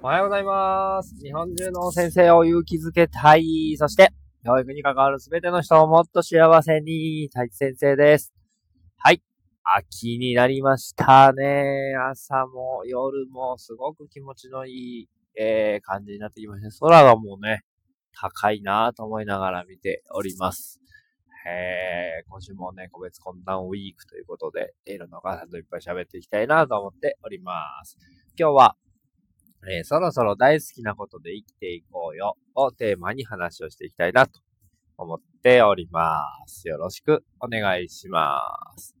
おはようございます。日本中の先生を勇気づけたい。そして、教育に関わるすべての人をもっと幸せに、太一先生です。はい。秋になりましたね。朝も夜もすごく気持ちのいい、えー、感じになってきました。空がもうね、高いなと思いながら見ております。えー、今週もね、個別懇談ウィークということで、いろんなお母さんといっぱい喋っていきたいなと思っております。今日は、えー、そろそろ大好きなことで生きていこうよをテーマに話をしていきたいなと思っております。よろしくお願いします。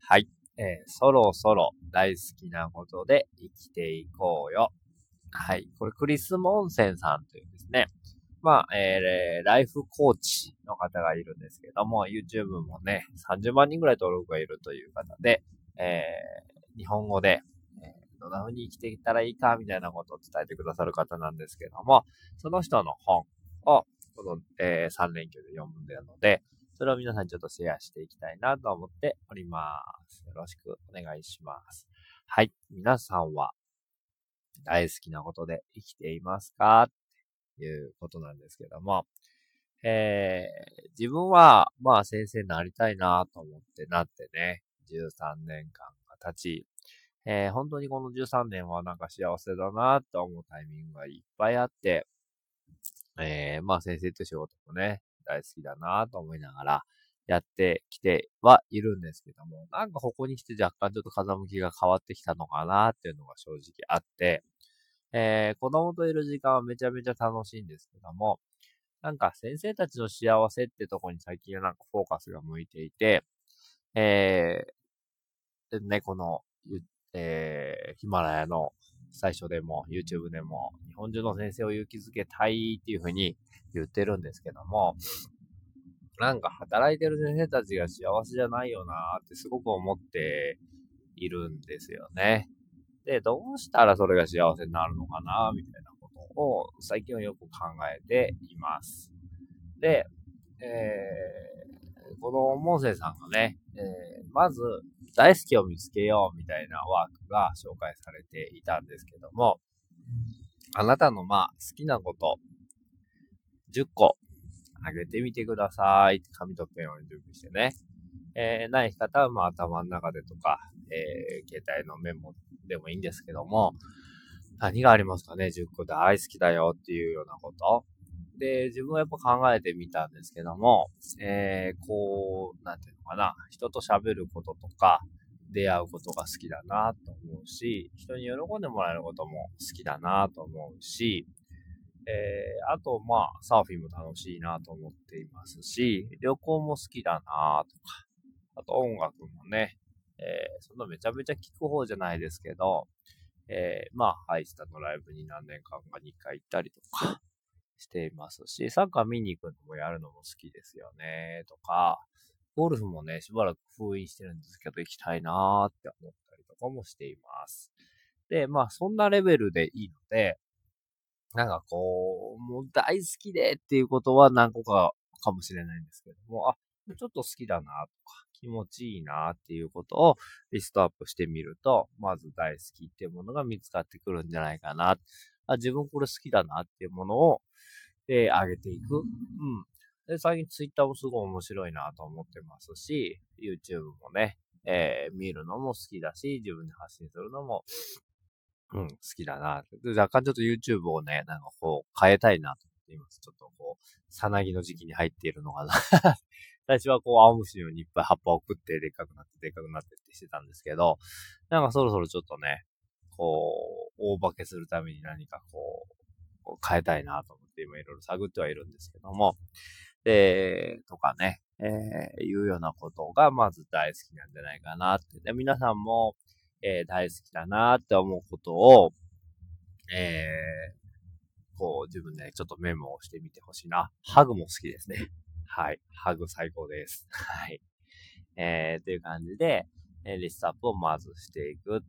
はい。えー、そろそろ大好きなことで生きていこうよ。はい。これクリス・モンセンさんというですね。まあ、えー、ライフコーチの方がいるんですけども、YouTube もね、30万人ぐらい登録がいるという方で、えー、日本語でどんな風に生きていったらいいか、みたいなことを伝えてくださる方なんですけども、その人の本を、この、えー、3連休で読むんだので、それを皆さんにちょっとシェアしていきたいなと思っております。よろしくお願いします。はい。皆さんは大好きなことで生きていますか？っていうことなんですけども、えー、自分は、まあ先生になりたいなと思ってなってね、13年間が経ち、えー、本当にこの13年はなんか幸せだなと思うタイミングがいっぱいあって、えー、まあ先生と仕事もね、大好きだなと思いながらやってきてはいるんですけども、なんかここに来て若干ちょっと風向きが変わってきたのかなっていうのが正直あって、えー、子供といる時間はめちゃめちゃ楽しいんですけども、なんか先生たちの幸せってとこに最近はなんかフォーカスが向いていて、えー、ね、このえー、ヒマラヤの最初でも YouTube でも日本中の先生を勇気づけたいっていうふうに言ってるんですけども、なんか働いてる先生たちが幸せじゃないよなってすごく思っているんですよね。で、どうしたらそれが幸せになるのかなみたいなことを最近はよく考えています。で、え、このモーセさんがね、えー、まず大好きを見つけようみたいなワークが紹介されていたんですけども、あなたのまあ好きなこと10個あげてみてください。紙とペンを準備してね。えー、ない方はまあ頭の中でとか、えー、携帯のメモでもいいんですけども、何がありますかね ?10 個大好きだよっていうようなこと。で、自分はやっぱ考えてみたんですけども、えー、こう、なんていうのかな、人と喋ることとか、出会うことが好きだなと思うし、人に喜んでもらえることも好きだなと思うし、えー、あと、まあ、サーフィンも楽しいなと思っていますし、旅行も好きだなとか、あと音楽もね、えー、そんなめちゃめちゃ聴く方じゃないですけど、えー、まあ、ハイスタのライブに何年間か2回行ったりとか、していますし、サッカー見に行くのもやるのも好きですよね、とか、ゴルフもね、しばらく封印してるんですけど、行きたいなーって思ったりとかもしています。で、まあ、そんなレベルでいいので、なんかこう、もう大好きでっていうことは何個かかもしれないんですけども、あ、ちょっと好きだなとか、気持ちいいなっていうことをリストアップしてみると、まず大好きっていうものが見つかってくるんじゃないかな。あ自分これ好きだなっていうものを、えー、上げていく。うん。で、最近ツイッターもすごい面白いなと思ってますし、YouTube もね、えー、見るのも好きだし、自分で発信するのも、うん、好きだな。で若干ちょっと YouTube をね、なんかこう、変えたいなと思っています。ちょっとこう、さなぎの時期に入っているのかな。最初はこう、青虫のようにいっぱい葉っぱを食って、でっかくなって、でっかくなってってしてたんですけど、なんかそろそろちょっとね、こう、大化けするために何かこう、変えたいなと思って今いろいろ探ってはいるんですけども、で、とかね、えー、いうようなことがまず大好きなんじゃないかなって。で、皆さんも、えー、大好きだなって思うことを、えー、こう自分でちょっとメモをしてみてほしいな。ハグも好きですね。はい。ハグ最高です。はい。えー、という感じで、えリストアップをまずしていく。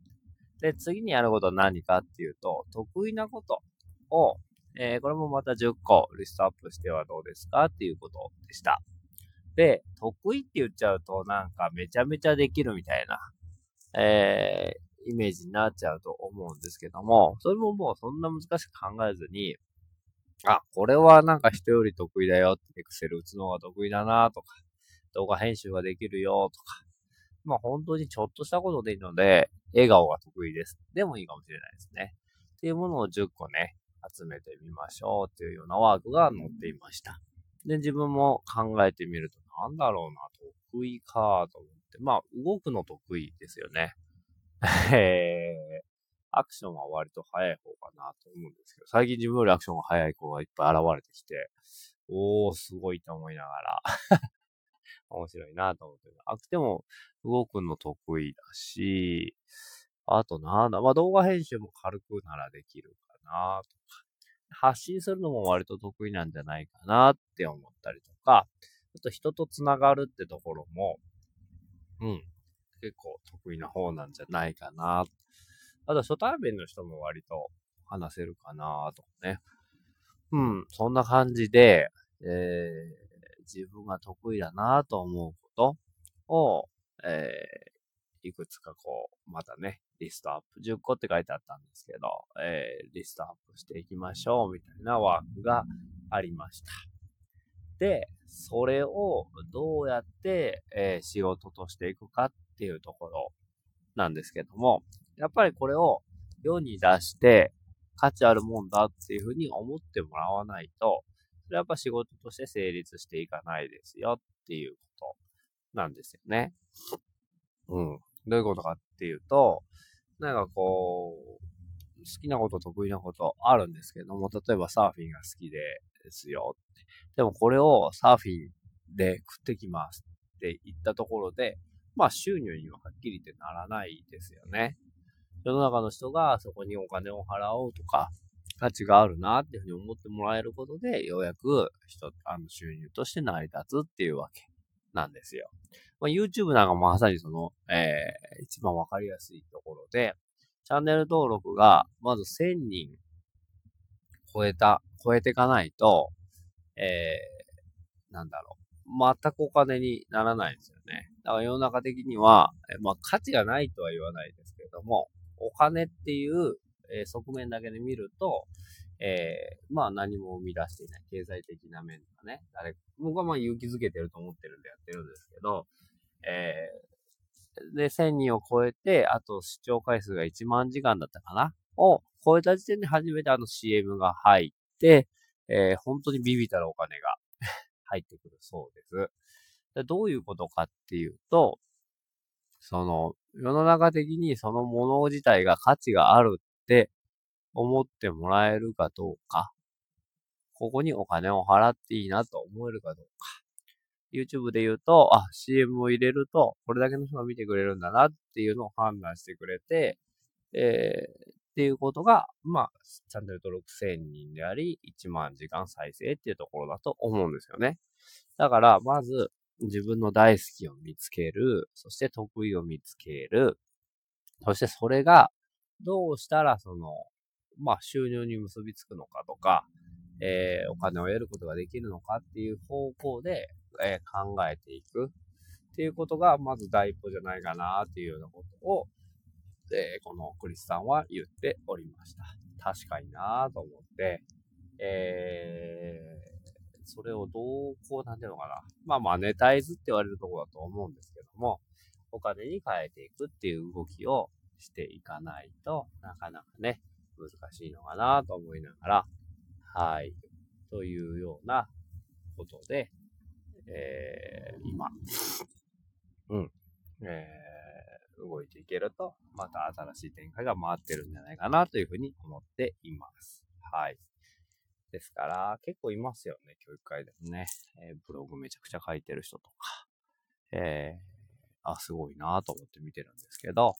で、次にやることは何かっていうと、得意なことを、えー、これもまた10個リストアップしてはどうですかっていうことでした。で、得意って言っちゃうとなんかめちゃめちゃできるみたいな、えイメージになっちゃうと思うんですけども、それももうそんな難しく考えずに、あ、これはなんか人より得意だよって、エクセル打つのが得意だなとか、動画編集ができるよとか、まあ本当にちょっとしたことでいいので、笑顔が得意です。でもいいかもしれないですね。っていうものを10個ね、集めてみましょうっていうようなワークが載っていました。で、自分も考えてみると、なんだろうな、得意かと思って。まあ、動くの得意ですよね。えー、アクションは割と早い方かなと思うんですけど、最近自分よりアクションが早い子がいっぱい現れてきて、おー、すごいと思いながら面白いなと思って。あくても動くの得意だし、あとなんだ、まあ動画編集も軽くならできるかなとか、発信するのも割と得意なんじゃないかなって思ったりとか、あと人と繋がるってところも、うん、結構得意な方なんじゃないかな。あと初対面の人も割と話せるかなとかね。うん、そんな感じで、えー、自分が得意だなと思うことを、えー、いくつかこう、またね、リストアップ、10個って書いてあったんですけど、えー、リストアップしていきましょう、みたいなワークがありました。で、それをどうやって、えー、仕事としていくかっていうところなんですけども、やっぱりこれを世に出して価値あるもんだっていうふうに思ってもらわないと、それはやっぱ仕事として成立していかないですよっていうことなんですよね。うん。どういうことかっていうと、なんかこう、好きなこと、得意なことあるんですけども、例えばサーフィンが好きでですよって。でもこれをサーフィンで食ってきますって言ったところで、まあ収入にははっきり言ってならないですよね。世の中の人がそこにお金を払おうとか、価値があるなっていうふうに思ってもらえることで、ようやく人、あの収入として成り立つっていうわけなんですよ。まあ、YouTube なんかもまさにその、えー、一番わかりやすいところで、チャンネル登録がまず1000人超えた、超えていかないと、えー、なんだろう。全くお金にならないんですよね。だから世の中的には、まあ価値がないとは言わないですけれども、お金っていう、えー、側面だけで見ると、えー、まあ何も生み出していない経済的な面とかね、誰僕はまあ勇気づけてると思ってるんでやってるんですけど、えー、で、1000人を超えて、あと視聴回数が1万時間だったかなを超えた時点で初めてあの CM が入って、えー、本当にビビたるお金が 入ってくるそうです。でどういうことかっていうと、その、世の中的にそのもの自体が価値があるって思ってもらえるかどうか、ここにお金を払っていいなと思えるかどうか。YouTube で言うと、あ、CM を入れると、これだけの人が見てくれるんだなっていうのを判断してくれて、えー、っていうことが、まあ、チャンネル登録1000人であり、1万時間再生っていうところだと思うんですよね。だから、まず、自分の大好きを見つける、そして得意を見つける、そしてそれが、どうしたらその、まあ、収入に結びつくのかとか、えー、お金を得ることができるのかっていう方向で、えー、考えていくっていうことが、まず第一歩じゃないかなっていうようなことを、えー、このクリスさんは言っておりました。確かになと思って、えー、それをどう、こう、なんていうのかな。まあ、マネタイズって言われるところだと思うんですけども、お金に変えていくっていう動きをしていかないとなかなかね、難しいのかなと思いながら、はい。というようなことで、えー、今、うん、えー、動いていけると、また新しい展開が回ってるんじゃないかなというふうに思っています。はい。ですから、結構いますよね、教育会でもね。えー、ブログめちゃくちゃ書いてる人とか。えー、あ、すごいなと思って見てるんですけど、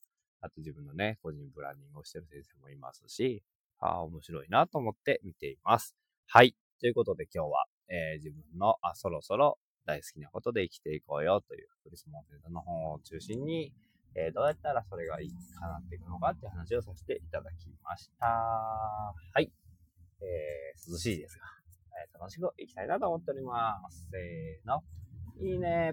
あと自分のね、個人ブランディングをしてる先生もいますし、ああ面白いなと思って見ています。はい。ということで今日は、えー、自分の、あ、そろそろ大好きなことで生きていこうよというクリスマスの本を中心に、えー、どうやったらそれがいいかなっていくのかっていう話をさせていただきました。はい。えー、涼しいですが、えー、楽しくいきたいなと思っております。せーの。いいね